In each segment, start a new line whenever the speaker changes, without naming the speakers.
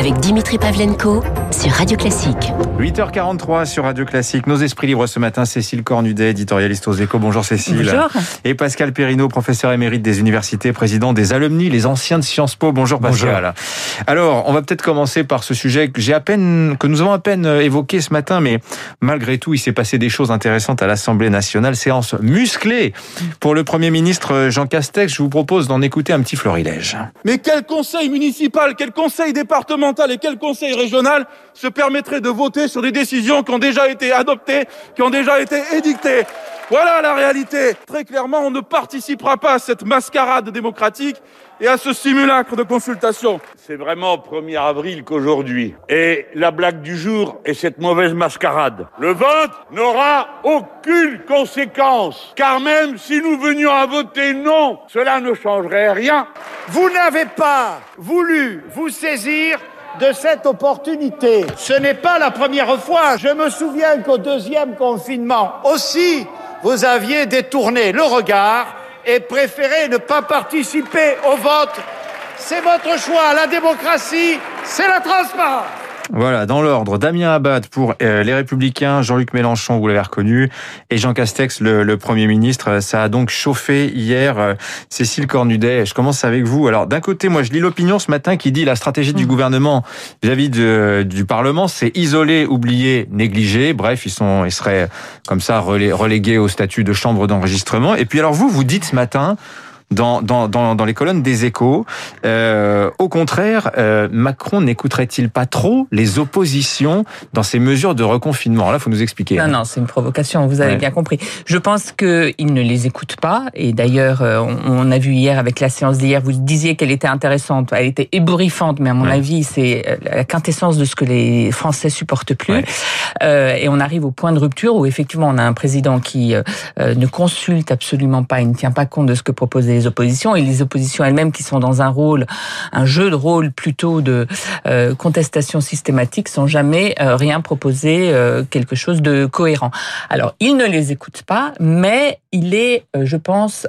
avec Dimitri Pavlenko sur Radio Classique.
8h43 sur Radio Classique. Nos esprits libres ce matin, Cécile Cornudet, éditorialiste aux échos. Bonjour Cécile.
Bonjour.
Et Pascal Perrineau, professeur émérite des universités, président des alumni, les anciens de Sciences Po. Bonjour Pascal. Alors, on va peut-être commencer par ce sujet que j'ai à peine, que nous avons à peine évoqué ce matin, mais malgré tout, il s'est passé des choses intéressantes à l'Assemblée nationale. Séance musclée pour le Premier ministre Jean Castex. Je vous propose d'en écouter un petit florilège.
Mais quel conseil municipal, quel conseil départemental et quel conseil régional se permettrait de voter sur des décisions qui ont déjà été adoptées, qui ont déjà été édictées Voilà la réalité. Très clairement, on ne participera pas à cette mascarade démocratique et à ce simulacre de consultation.
C'est vraiment au 1er avril qu'aujourd'hui. Et la blague du jour est cette mauvaise mascarade. Le vote n'aura aucune conséquence. Car même si nous venions à voter non, cela ne changerait rien.
Vous n'avez pas voulu vous saisir de cette opportunité. Ce n'est pas la première fois. Je me souviens qu'au deuxième confinement aussi, vous aviez détourné le regard et préféré ne pas participer au vote. C'est votre choix. La démocratie, c'est la transparence.
Voilà, dans l'ordre, Damien Abad pour euh, les Républicains, Jean-Luc Mélenchon, vous l'avez reconnu, et Jean Castex, le, le, Premier ministre. Ça a donc chauffé hier. Euh, Cécile Cornudet, je commence avec vous. Alors, d'un côté, moi, je lis l'opinion ce matin qui dit la stratégie du gouvernement vis-à-vis du Parlement, c'est isoler, oublier, négliger. Bref, ils sont, ils seraient comme ça relégués au statut de chambre d'enregistrement. Et puis, alors vous, vous dites ce matin, dans, dans, dans, dans les colonnes des échos. Euh, au contraire, euh, Macron n'écouterait-il pas trop les oppositions dans ces mesures de reconfinement? Là, il faut nous expliquer.
Non, non, c'est une provocation, vous avez ouais. bien compris. Je pense qu'il ne les écoute pas. Et d'ailleurs, euh, on a vu hier avec la séance d'hier, vous disiez qu'elle était intéressante, elle était ébouriffante, mais à mon ouais. avis, c'est la quintessence de ce que les Français supportent plus. Ouais. Euh, et on arrive au point de rupture où effectivement, on a un président qui euh, ne consulte absolument pas, il ne tient pas compte de ce que proposent les oppositions et les oppositions elles-mêmes qui sont dans un rôle, un jeu de rôle plutôt de euh, contestation systématique sans jamais euh, rien proposer euh, quelque chose de cohérent. Alors, il ne les écoute pas, mais il est, je pense,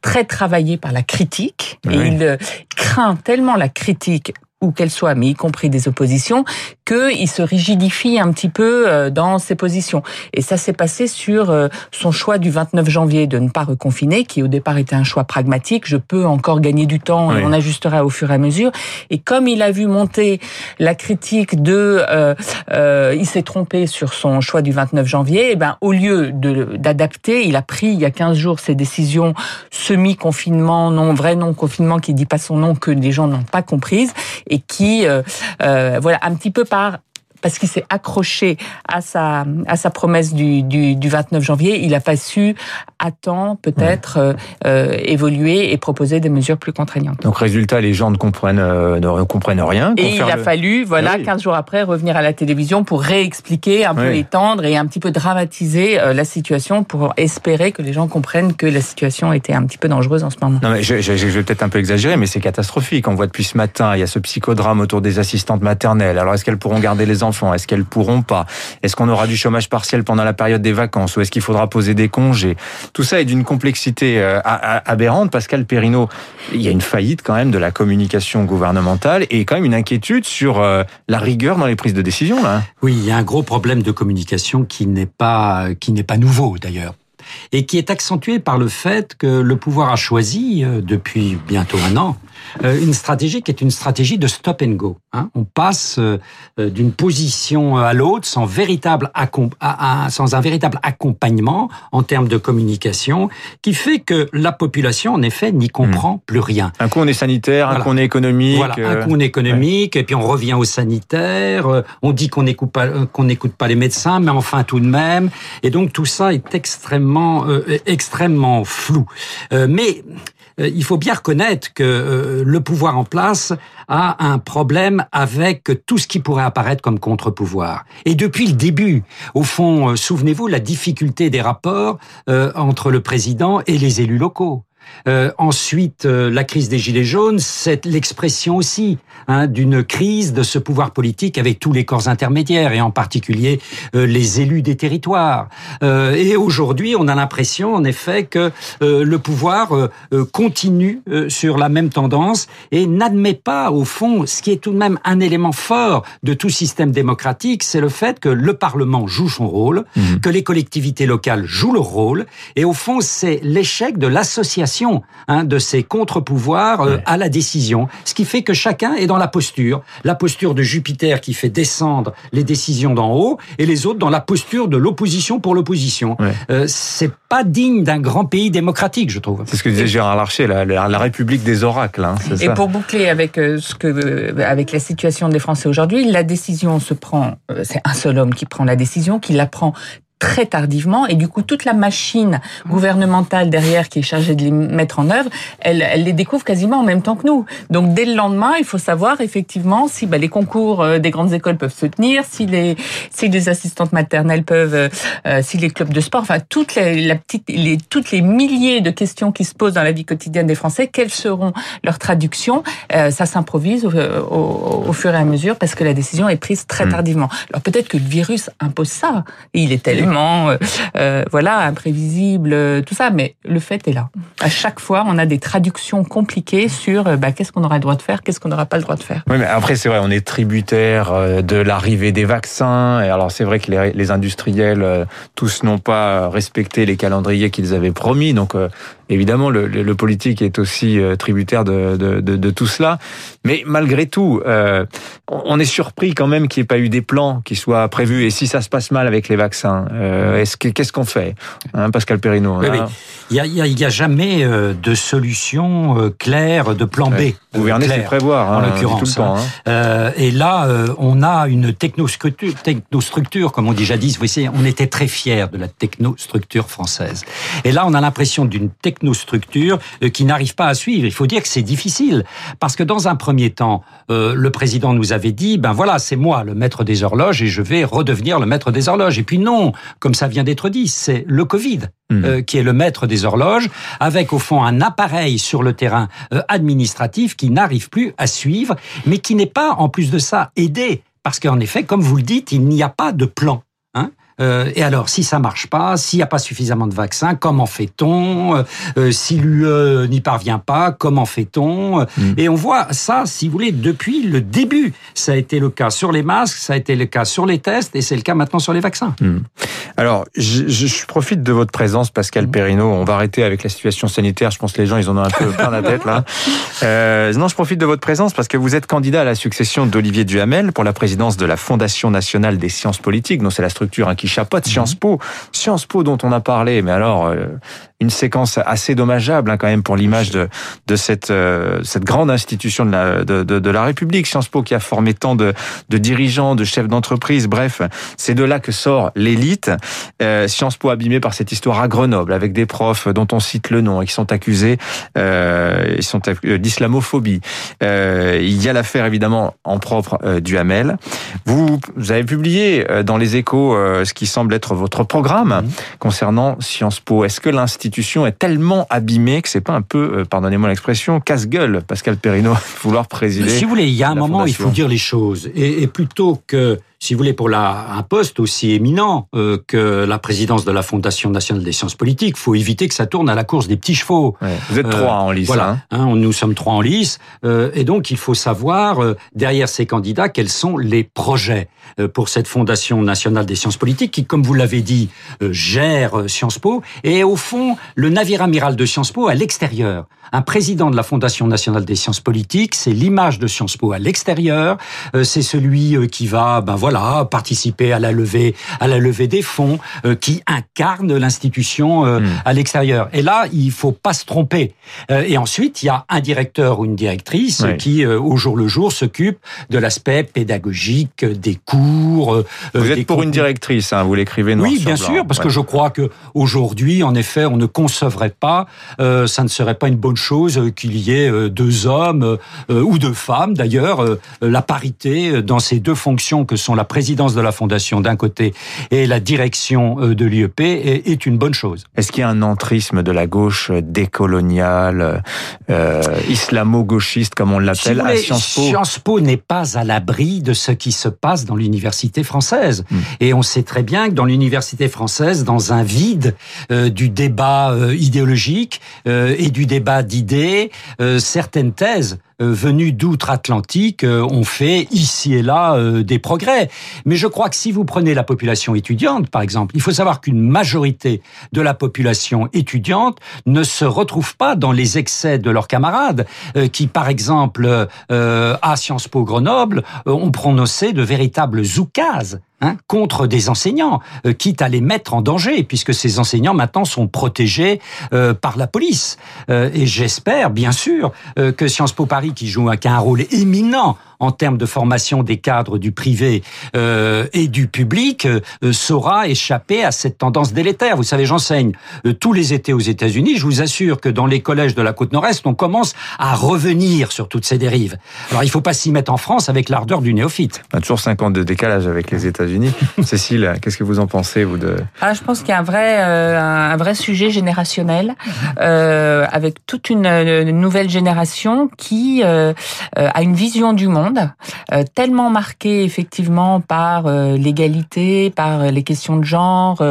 très travaillé par la critique et oui. il craint tellement la critique où qu'elle soit, mais y compris des oppositions, qu'il se rigidifie un petit peu dans ses positions. Et ça s'est passé sur son choix du 29 janvier de ne pas reconfiner, qui au départ était un choix pragmatique. Je peux encore gagner du temps et on ajustera au fur et à mesure. Et comme il a vu monter la critique de, euh, euh, il s'est trompé sur son choix du 29 janvier, et ben au lieu d'adapter, il a pris il y a 15 jours ses décisions semi-confinement, non vrai non confinement, qui dit pas son nom que les gens n'ont pas comprises et qui, euh, euh, voilà, un petit peu par parce qu'il s'est accroché à sa à sa promesse du, du, du 29 janvier, il n'a pas su à temps peut-être ouais. euh, évoluer et proposer des mesures plus contraignantes.
Donc résultat, les gens ne comprennent euh, ne comprennent rien.
Et il a le... fallu, voilà, oui. 15 jours après, revenir à la télévision pour réexpliquer, un peu étendre et un petit peu dramatiser euh, la situation pour espérer que les gens comprennent que la situation était un petit peu dangereuse en ce moment.
Non mais je, je, je vais peut-être un peu exagérer, mais c'est catastrophique. On voit depuis ce matin, il y a ce psychodrame autour des assistantes maternelles. Alors est-ce qu'elles pourront garder les enfants Est-ce qu'elles pourront pas? Est-ce qu'on aura du chômage partiel pendant la période des vacances? Ou est-ce qu'il faudra poser des congés? Tout ça est d'une complexité euh, aberrante. Pascal Perrineau, il y a une faillite quand même de la communication gouvernementale et quand même une inquiétude sur euh, la rigueur dans les prises de décision. Là.
Oui, il y a un gros problème de communication qui n'est pas qui n'est pas nouveau d'ailleurs et qui est accentué par le fait que le pouvoir a choisi euh, depuis bientôt un an une stratégie qui est une stratégie de stop and go. Hein. On passe euh, d'une position à l'autre sans véritable sans un véritable accompagnement en termes de communication, qui fait que la population en effet n'y comprend mmh. plus rien.
Un coup on est sanitaire, voilà. un coup on est économique.
Voilà, un coup on est économique, ouais. et puis on revient au sanitaire. Euh, on dit qu'on n'écoute pas qu'on n'écoute pas les médecins, mais enfin tout de même. Et donc tout ça est extrêmement euh, extrêmement flou. mais il faut bien reconnaître que le pouvoir en place a un problème avec tout ce qui pourrait apparaître comme contre-pouvoir. Et depuis le début, au fond, souvenez-vous, la difficulté des rapports euh, entre le président et les élus locaux. Euh, ensuite, euh, la crise des Gilets jaunes, c'est l'expression aussi hein, d'une crise de ce pouvoir politique avec tous les corps intermédiaires et en particulier euh, les élus des territoires. et aujourd'hui, on a l'impression, en effet, que le pouvoir continue sur la même tendance et n'admet pas, au fond, ce qui est tout de même un élément fort de tout système démocratique, c'est le fait que le Parlement joue son rôle, mmh. que les collectivités locales jouent leur rôle, et au fond, c'est l'échec de l'association hein, de ces contre-pouvoirs euh, à la décision, ce qui fait que chacun est dans la posture, la posture de Jupiter qui fait descendre les décisions d'en haut, et les autres dans la posture de l'opposition pour l'opposition. Euh, c'est pas digne d'un grand pays démocratique, je trouve.
C'est ce que disait Gérard Larcher, la, la, République des oracles. Hein,
et pour boucler avec euh, ce que, avec la situation des Français aujourd'hui, la décision se prend. c'est un seul homme qui prend la décision, qui la prend très tardivement et du coup toute la machine gouvernementale derrière qui est chargée de les mettre en œuvre, elle, elle les découvre quasiment en même temps que nous. Donc dès le lendemain, il faut savoir effectivement si bah, les concours euh, des grandes écoles peuvent se tenir, si les si les assistantes maternelles peuvent, euh, euh, si les clubs de sport, enfin toutes les la petite les toutes les milliers de questions qui se posent dans la vie quotidienne des Français, quelles seront leurs traductions Ça s'improvise au, au, au, fur et à mesure parce que la décision est prise très hmm. tardivement. Alors peut-être que le virus impose ça. Il est tellement euh, euh, voilà, imprévisible, euh, tout ça. Mais le fait est là. À chaque fois, on a des traductions compliquées sur bah, qu'est-ce qu'on aura le droit de faire, qu'est-ce qu'on n'aura pas le droit de faire.
Oui, mais après, c'est vrai, on est tributaire de l'arrivée des vaccins. Et alors, c'est vrai que les, industriels, tous n'ont pas respecté les calendriers qu'ils avaient promis. Donc, évidemment, le, politique est aussi tributaire de, tout cela. Mais malgré tout, on est surpris quand même qu'il n'y ait pas eu des plans qui soient prévus. Et si ça se passe mal avec les vaccins, euh, est-ce que qu'est-ce qu'on fait, hein, Pascal Perrino
oui, Il n'y a, jamais euh, de solution euh, claire, de plan B.
Gouverner, c'est prévoir,
en hein, l'occurrence. Hein. Hein. et là, on a une technostructure, technostructure, comme on dit jadis. Vous voyez, on était très fiers de la technostructure française. Et là, on a l'impression d'une technostructure qui n'arrive pas à suivre. Il faut dire que c'est difficile parce que dans un premier temps, le président nous avait dit, ben voilà, c'est moi le maître des horloges et je vais redevenir le maître des horloges. Et puis non, comme ça vient d'être dit, c'est le Covid hmm. euh, qui est le maître des horloges, avec au fond un appareil sur le terrain euh, administratif qui n'arrive plus à suivre, mais qui n'est pas en plus de ça aidé. Parce qu'en effet, comme vous le dites, il n'y a pas de plan. Hein euh, et alors, si ça marche pas, s'il n'y a pas suffisamment de vaccins, comment fait-on euh, euh, Si l'UE n'y parvient pas, comment fait-on mm. Et on voit ça, si vous voulez, depuis le début. Ça a été le cas sur les masques, ça a été le cas sur les tests, et c'est le cas maintenant sur les vaccins. Mm.
Alors, je, je, profite de votre présence, Pascal mm. Perrineau. On va arrêter avec la situation sanitaire. Je pense que les gens, ils en ont un peu plein la tête là. Euh, non, je profite de votre présence parce que vous êtes candidat à la succession d'Olivier Duhamel pour la présidence de la Fondation nationale des sciences politiques. Donc, c'est la structure qui chapeaute Sciences Po. Sciences Po dont on a parlé, mais alors euh, une séquence assez dommageable hein, quand même pour l'image de, de cette, euh, cette grande institution de la, de, de, de, la République, Sciences Po qui a formé tant de, de dirigeants, de chefs d'entreprise, bref, c'est de là que sort l'élite. Euh, Sciences Po abîmé par cette histoire à Grenoble avec des profs dont on cite le nom et qui sont accusés euh, ils sont d'islamophobie. Il y a l'affaire évidemment en propre du Hamel. Vous, vous avez publié dans les échos ce qui semble être votre programme mmh. concernant Sciences Po. Est-ce que l'institut est tellement abîmée que c'est pas un peu, euh, pardonnez-moi l'expression, casse-gueule, Pascal Perrino, vouloir présider.
Si vous voulez, il y a un moment, il faut dire les choses. et plutôt que si vous voulez, pour la, un poste aussi éminent euh, que la présidence de la Fondation nationale des sciences politiques, faut éviter que ça tourne à la course des petits chevaux.
vous êtes trois en lice.
Voilà, hein. hein nous sommes trois en lice. Euh, et donc, il faut savoir, euh, derrière ces candidats, quels sont les projets pour cette Fondation nationale des sciences politiques qui, comme vous l'avez dit, gère Sciences Po. Et au fond, le navire amiral de Sciences Po à l'extérieur. Un président de la Fondation nationale des sciences politiques, c'est l'image de Sciences Po à l'extérieur. c'est celui qui va, ben voilà, voilà, participer à la levée, à la levée des fonds, euh, qui incarne l'institution euh, hmm. à l'extérieur. Et là, il faut pas se tromper. Euh, et ensuite, il y a un directeur ou une directrice qui, au jour le jour, s'occupe de l'aspect pédagogique des cours.
vous êtes pour une directrice, hein, vous l'écrivez
Oui, bien sûr, parce que je crois que aujourd'hui, en effet, on ne concevrait pas, ça ne serait pas une bonne chose qu'il y ait deux hommes ou deux femmes, d'ailleurs, la parité dans ces deux fonctions que sont la la présidence de la fondation d'un côté et la direction de l'IEP est, une bonne chose.
Est-ce qu'il y a un entrisme de la gauche décoloniale, euh, islamo-gauchiste comme on l'appelle à Sciences Po
Sciences Po n'est pas à l'abri de ce qui se passe dans l'université française. Hmm. Et on sait très bien que dans l'université française, dans un vide euh, du débat euh, idéologique euh, et du débat d'idées, certaines thèses euh, venus d'outre-Atlantique euh, ont fait ici et là euh, des progrès. Mais je crois que si vous prenez la population étudiante, par exemple, il faut savoir qu'une majorité de la population étudiante ne se retrouve pas dans les excès de leurs camarades, qui, par exemple, à Sciences Po Grenoble, ont prononcé de véritables oukases Hein, contre des enseignants, euh, quitte à les mettre en danger, puisque ces enseignants maintenant sont protégés euh, par la police. Euh, et j'espère, bien sûr, que Sciences Po Paris, qui joue un rôle éminent en termes de formation des cadres du privé euh, et du public euh, saura échapper à cette tendance délétère. Vous savez, j'enseigne euh, tous les étés aux États-Unis. Je vous assure que dans les collèges de la côte nord-est, on commence à revenir sur toutes ces dérives. Alors, il ne faut pas s'y mettre en France avec l'ardeur du néophyte.
On a toujours 50 de décalage avec les États-Unis. Cécile, qu'est-ce que vous en pensez, vous de
ah, Je pense qu'il y a un vrai, un vrai sujet générationnel avec toute une, une, nouvelle génération qui a une vision du monde euh, tellement marqué effectivement par euh, l'égalité, par euh, les questions de genre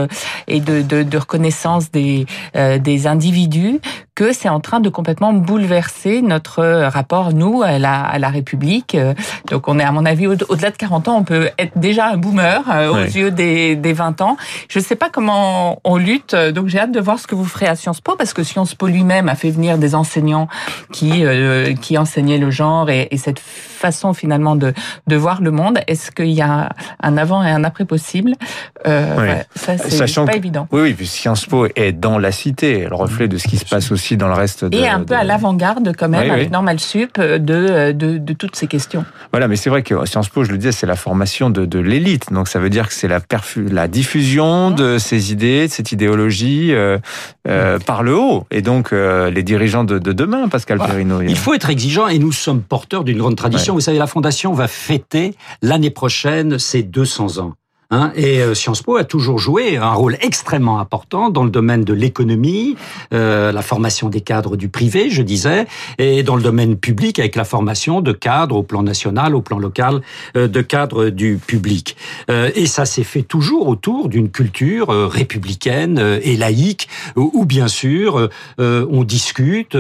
et de, reconnaissance des, des individus, que c'est en train de complètement bouleverser notre rapport, nous, à la, à la République. Donc on est, à mon avis, au-delà de 40 ans, on peut être déjà un boomer aux yeux des, des 20 ans. Je ne sais pas comment on lutte, donc j'ai hâte de voir ce que vous ferez à Sciences Po, parce que Sciences Po lui-même a fait venir des enseignants qui, qui enseignaient le genre et, et cette façon finalement de, de voir le monde. Est-ce qu'il y a un avant et un après possible?
Euh, Ça, c'est pas évident. Oui, oui, Sciences Po est dans la cité, le reflet de ce qui se passe aussi dans le reste de...
Et un peu à l'avant-garde quand même, avec Normal Sup, de, de, de, toutes ces questions.
Voilà, mais c'est vrai que Sciences Po, je le disais, c'est la formation de, de l'élite. Donc ça veut dire que c'est la, la diffusion mmh. de ces idées, de cette idéologie euh, euh, par le haut. Et donc euh, les dirigeants de, de demain, Pascal voilà. Perrino.
Il faut être exigeant et nous sommes porteurs d'une grande tradition. Vous savez, la Fondation va fêter l'année prochaine ses 200 ans. Hein, et euh, Sciences Po a toujours joué un rôle extrêmement important dans le domaine de l'économie, euh, la formation des cadres du privé, je disais, et dans le domaine public avec la formation de cadres au plan national, au plan local, euh, de cadres du public. Euh, et ça s'est fait toujours autour d'une culture euh, républicaine et laïque, où, où bien sûr on discute,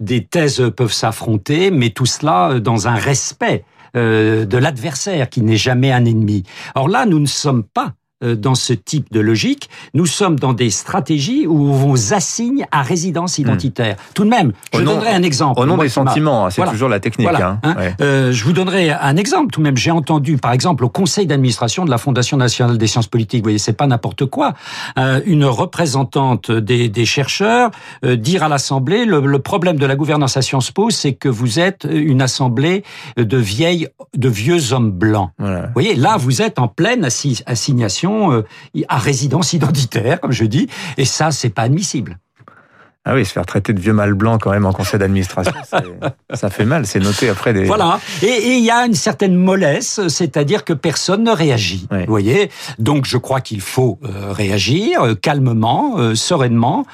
des thèses peuvent s'affronter, mais tout cela dans un respect euh, de l'adversaire qui n'est jamais un ennemi. Or là, nous ne sommes pas dans ce type de logique. Nous sommes dans des stratégies où on vous assigne à résidence hmm. identitaire. Tout de même, je donnerai un exemple.
Au nom des sentiments, hein, c'est toujours la technique. hein.
Hein. Euh, je vous donnerai un exemple. Tout de même, j'ai entendu, par exemple, au conseil d'administration de la Fondation nationale des sciences politiques, vous voyez, c'est pas n'importe quoi, euh, une représentante des, des chercheurs euh, dire à l'Assemblée le, le, problème de la gouvernance à Sciences Po, c'est que vous êtes une assemblée de vieilles, de vieux hommes blancs. Voilà. Vous voyez, là, vous êtes en pleine assignation euh, à résidence identitaire, comme je dis, et ça, c'est pas admissible.
Ah oui, se faire traiter de vieux mâle blanc quand même en conseil d'administration, ça fait mal, c'est noté après des...
Voilà, et il y a une certaine mollesse, c'est-à-dire que personne ne réagit, vous voyez? Donc je crois qu'il faut euh, réagir euh, calmement, euh, sereinement,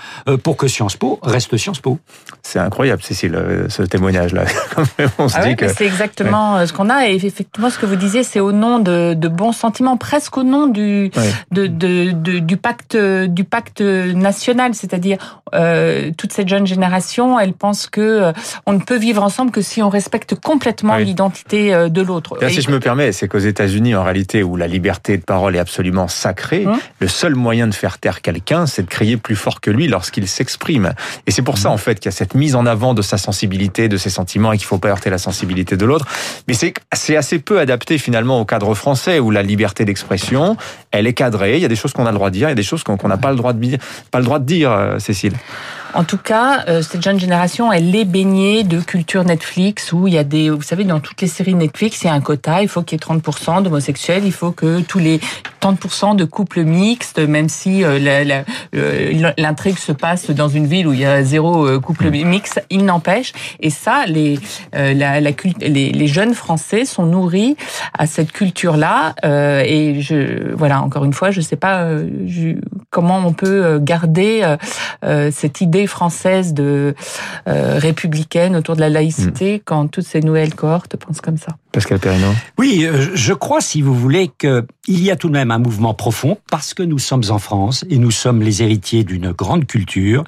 pour que Sciences Po reste Sciences Po.
C'est incroyable, Cécile, ce témoignage-là.
On se ah dit que... C'est exactement ce qu'on a, et effectivement, ce que vous disiez, c'est au nom de, de, bons sentiments, presque au nom du, de, de, de, du, pacte, du pacte national, c'est-à-dire... Toute cette jeune génération, elle pense que euh, on ne peut vivre ensemble que si on respecte complètement l'identité euh, de l'autre.
Si je me permets, c'est qu'aux États-Unis, en réalité, où la liberté de parole est absolument sacrée, hum. le seul moyen de faire taire quelqu'un, c'est de crier plus fort que lui lorsqu'il s'exprime. Et c'est pour ça, hum. en fait, qu'il y a cette mise en avant de sa sensibilité, de ses sentiments, et qu'il faut pas heurter la sensibilité de l'autre. Mais c'est assez peu adapté finalement au cadre français, où la liberté d'expression, elle est cadrée. Il y a des choses qu'on a le droit de dire, il y a des choses qu'on n'a pas le droit de pas le droit de dire, euh, Cécile.
En tout cas, euh, cette jeune génération, elle est baignée de culture Netflix où il y a des, vous savez, dans toutes les séries Netflix, il y a un quota, il faut qu'il y ait 30% d'homosexuels, il faut que tous les 30% de couples mixtes, même si euh, l'intrigue se passe dans une ville où il y a zéro euh, couple mm. mixte, il n'empêche. Et ça, les, la, la, les, les jeunes Français sont nourris à cette culture-là. et je, voilà, encore une fois, je sais pas comment on peut garder cette idée française de républicaine autour de la laïcité mm. quand toutes ces nouvelles cohortes pensent comme ça.
Pascal Perrino
Oui, euh, je crois, si vous voulez, qu'il y a tout de même un mouvement profond, parce que nous sommes en France et nous sommes les héritiers d'une grande culture.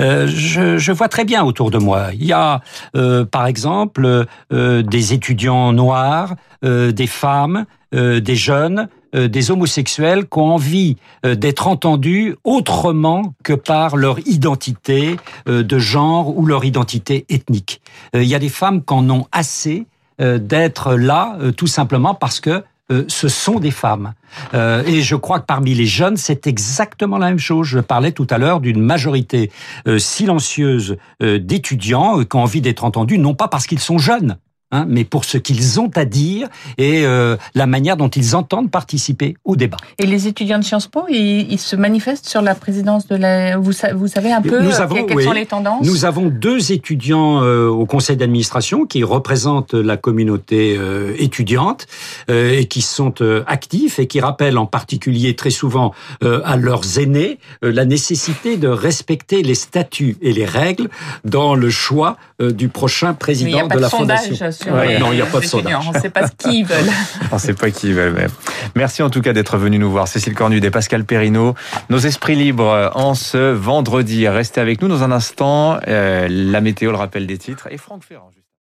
Euh, je, je, vois très bien autour de moi. Il y a, euh, par exemple, euh, des étudiants noirs, euh, des femmes, des jeunes, des homosexuels qui ont envie d'être entendus autrement que par leur identité de genre ou leur identité ethnique. Il y a des femmes qui en ont assez euh, d'être là euh, tout simplement parce que euh, ce sont des femmes. et je crois que parmi les jeunes, c'est exactement la même chose. Je parlais tout à l'heure d'une majorité silencieuse d'étudiants qui ont envie d'être entendus, non pas parce qu'ils sont jeunes, Hein, mais pour ce qu'ils ont à dire et euh, la manière dont ils entendent participer au débat.
Et les étudiants de Sciences Po, ils, se manifestent sur la présidence de la... Vous, vous savez un peu nous avons, quelles sont les tendances?
Nous avons deux étudiants euh, au conseil d'administration qui représentent la communauté euh, étudiante et qui sont actifs et qui rappellent en particulier très souvent à leurs aînés la nécessité de respecter les statuts et les règles dans le choix du prochain président de la fondation
non, il n'y a pas de sondage. On ne sait pas ce qu'ils veulent.
on ne sait pas qui ils veulent. Merci en tout cas d'être venu nous voir. Cécile Cornude et Pascal Perrino. Nos esprits libres en ce vendredi. Restez avec nous dans un instant. Euh, la météo, le rappel des titres. Et Franck Ferrand.